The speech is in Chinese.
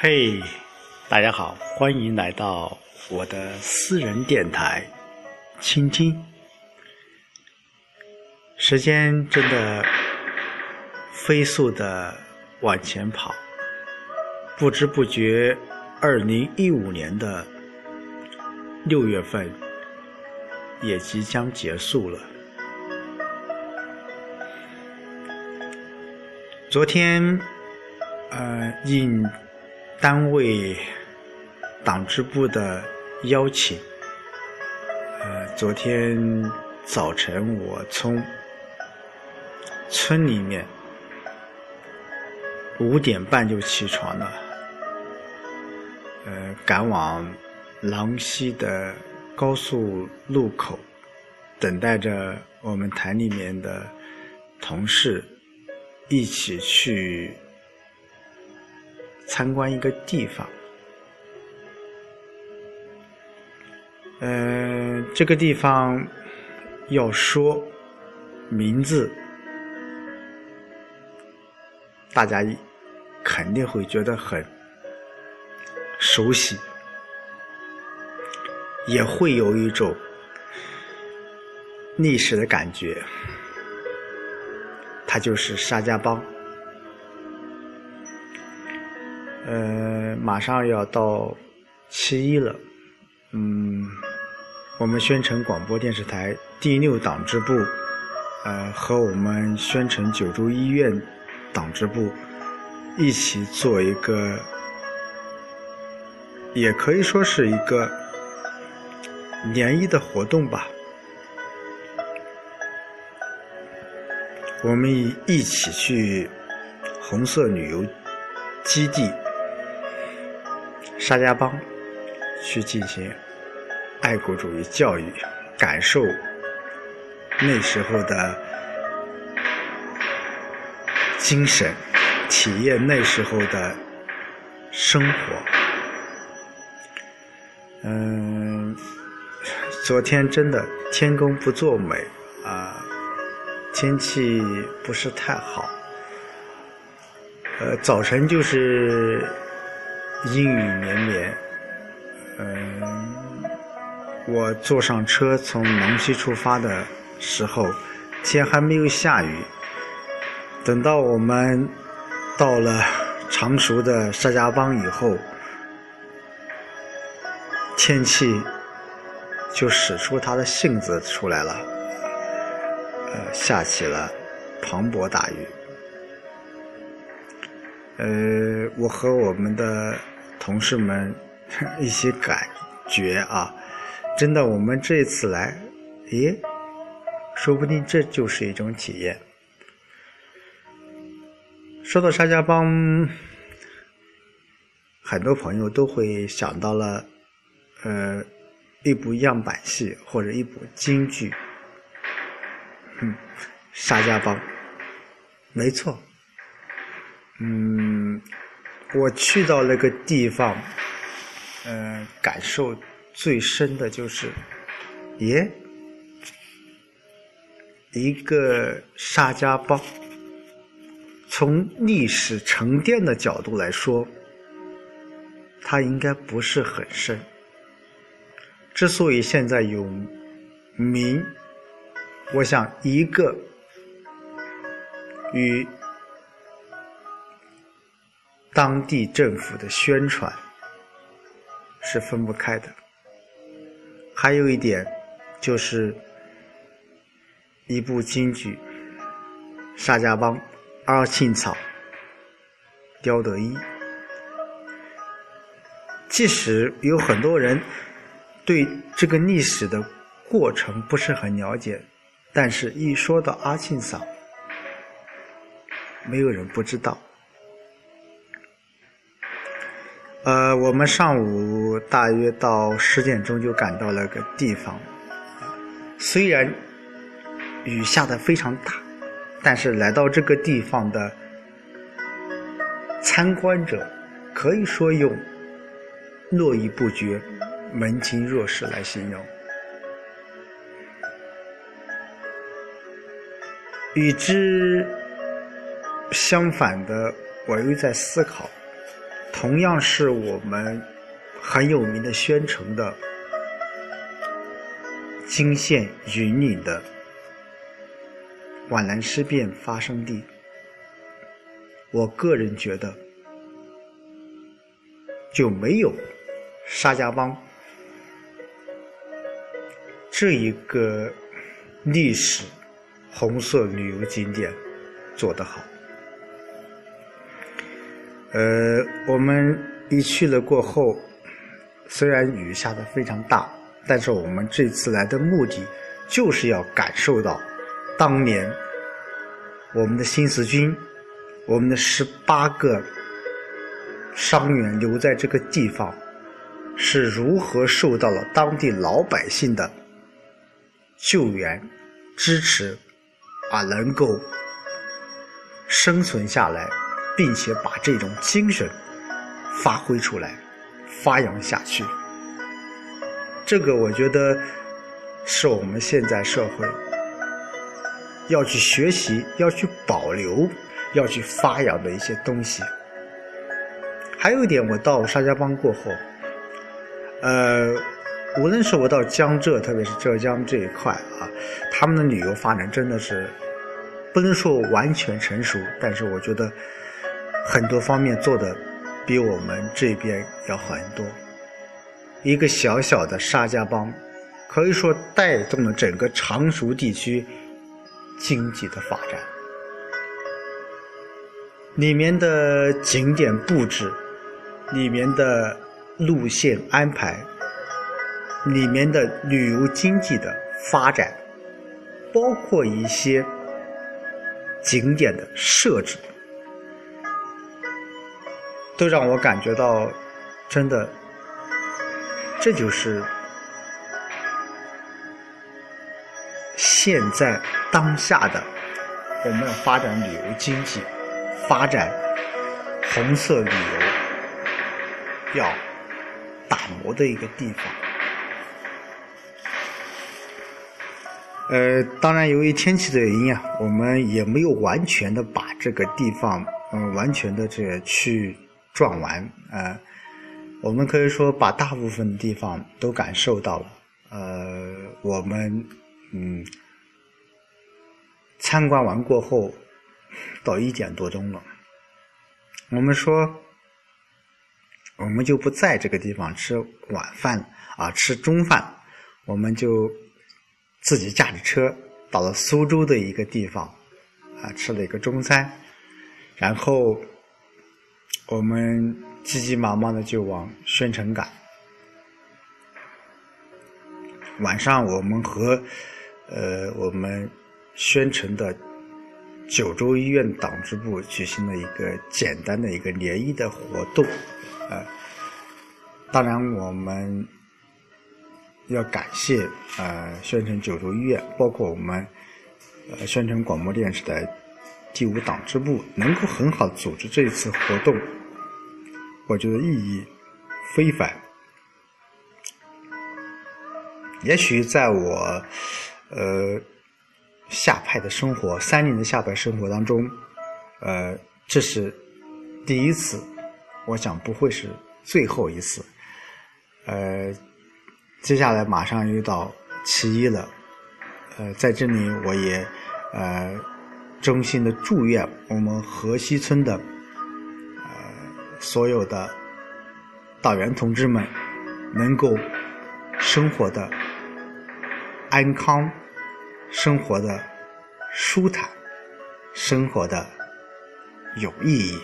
嘿，大家好，欢迎来到我的私人电台，倾听。时间真的飞速的往前跑，不知不觉，二零一五年的六月份也即将结束了。昨天，呃，应单位党支部的邀请，呃，昨天早晨我从村里面五点半就起床了，呃，赶往郎溪的高速路口，等待着我们团里面的同事。一起去参观一个地方，嗯，这个地方要说名字，大家肯定会觉得很熟悉，也会有一种历史的感觉。他就是沙家浜，呃，马上要到七一了，嗯，我们宣城广播电视台第六党支部，呃，和我们宣城九州医院党支部一起做一个，也可以说是一个联谊的活动吧。我们一起去红色旅游基地沙家浜去进行爱国主义教育，感受那时候的精神，体验那时候的生活。嗯，昨天真的天公不作美啊。天气不是太好，呃，早晨就是阴雨绵绵。嗯，我坐上车从龙溪出发的时候，天还没有下雨。等到我们到了常熟的沙家浜以后，天气就使出它的性子出来了。呃，下起了磅礴大雨。呃，我和我们的同事们 一些感觉啊，真的，我们这次来，咦，说不定这就是一种体验。说到沙家浜，很多朋友都会想到了，呃，一部样板戏或者一部京剧。嗯，沙家浜，没错。嗯，我去到那个地方，嗯，感受最深的就是，耶，一个沙家浜，从历史沉淀的角度来说，它应该不是很深。之所以现在有名。我想，一个与当地政府的宣传是分不开的。还有一点，就是一部京剧《沙家浜》，阿庆草、刁德一。即使有很多人对这个历史的过程不是很了解。但是，一说到阿庆嫂，没有人不知道。呃，我们上午大约到十点钟就赶到了个地方，虽然雨下的非常大，但是来到这个地方的参观者，可以说用络绎不绝、门庭若市来形容。与之相反的，我又在思考，同样是我们很有名的宣城的泾县云岭的皖南事变发生地。我个人觉得，就没有沙家浜这一个历史红色旅游景点做得好。呃，我们一去了过后，虽然雨下的非常大，但是我们这次来的目的就是要感受到当年我们的新四军。我们的十八个伤员留在这个地方，是如何受到了当地老百姓的救援、支持，啊，能够生存下来，并且把这种精神发挥出来、发扬下去。这个我觉得是我们现在社会要去学习、要去保留。要去发扬的一些东西。还有一点，我到沙家浜过后，呃，无论是我到江浙，特别是浙江这一块啊，他们的旅游发展真的是不能说完全成熟，但是我觉得很多方面做的比我们这边要好很多。一个小小的沙家浜，可以说带动了整个常熟地区经济的发展。里面的景点布置，里面的路线安排，里面的旅游经济的发展，包括一些景点的设置，都让我感觉到，真的，这就是现在当下的我们要发展旅游经济。发展红色旅游要打磨的一个地方。呃，当然，由于天气的原因啊，我们也没有完全的把这个地方，嗯，完全的这去转完。呃，我们可以说把大部分地方都感受到了。呃，我们嗯参观完过后。到一点多钟了，我们说，我们就不在这个地方吃晚饭啊，吃中饭，我们就自己驾着车到了苏州的一个地方啊，吃了一个中餐，然后我们急急忙忙的就往宣城赶。晚上我们和呃我们宣城的。九州医院党支部举行了一个简单的一个联谊的活动，呃，当然我们要感谢呃宣城九州医院，包括我们呃宣城广播电视台第五党支部能够很好组织这一次活动，我觉得意义非凡。也许在我呃。下派的生活，三年的下派生活当中，呃，这是第一次，我想不会是最后一次。呃，接下来马上又到七一了，呃，在这里我也呃衷心的祝愿我们河西村的呃所有的党员同志们能够生活的安康。生活的舒坦，生活的有意义。